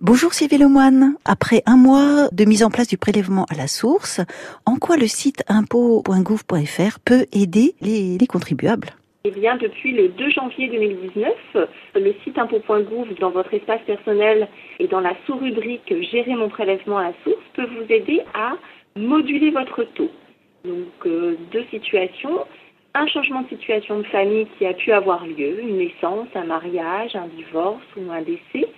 Bonjour Sylvie Lemoine. Après un mois de mise en place du prélèvement à la source, en quoi le site impôt.gouv.fr peut aider les, les contribuables? Eh bien, depuis le 2 janvier 2019, le site impôt.gouv, dans votre espace personnel et dans la sous-rubrique Gérer mon prélèvement à la source, peut vous aider à moduler votre taux. Donc, euh, deux situations. Un changement de situation de famille qui a pu avoir lieu, une naissance, un mariage, un divorce ou un décès,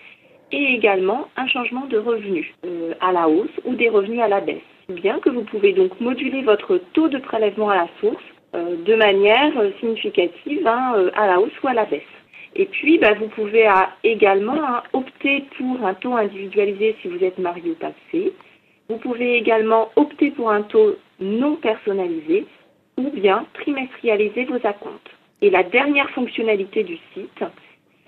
et également un changement de revenus euh, à la hausse ou des revenus à la baisse. Bien que vous pouvez donc moduler votre taux de prélèvement à la source euh, de manière significative hein, euh, à la hausse ou à la baisse. Et puis, bah, vous pouvez également hein, opter pour un taux individualisé si vous êtes marié ou passé. Vous pouvez également opter pour un taux non personnalisé ou bien trimestrialiser vos acomptes. Et la dernière fonctionnalité du site,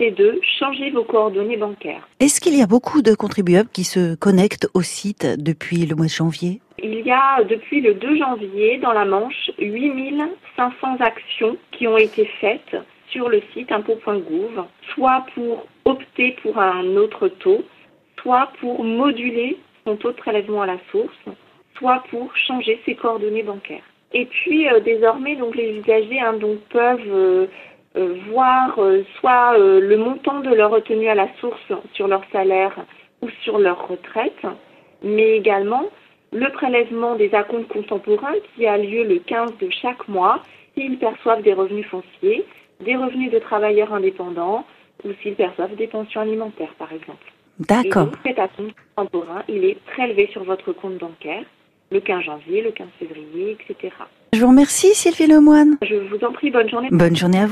c'est de changer vos coordonnées bancaires. Est-ce qu'il y a beaucoup de contribuables qui se connectent au site depuis le mois de janvier? Il y a depuis le 2 janvier dans la Manche 8500 actions qui ont été faites sur le site impôt.gouv, soit pour opter pour un autre taux, soit pour moduler son taux de prélèvement à la source, soit pour changer ses coordonnées bancaires. Et puis euh, désormais, donc les usagers hein, donc, peuvent euh, euh, voir euh, soit euh, le montant de leur retenue à la source sur leur salaire ou sur leur retraite, mais également le prélèvement des acomptes contemporains qui a lieu le 15 de chaque mois s'ils perçoivent des revenus fonciers, des revenus de travailleurs indépendants ou s'ils perçoivent des pensions alimentaires, par exemple. D'accord. Cet acompte contemporain, il est prélevé sur votre compte bancaire le 15 janvier, le 15 février, etc. Je vous remercie Sylvie Lemoine. Je vous en prie, bonne journée. Bonne journée à vous.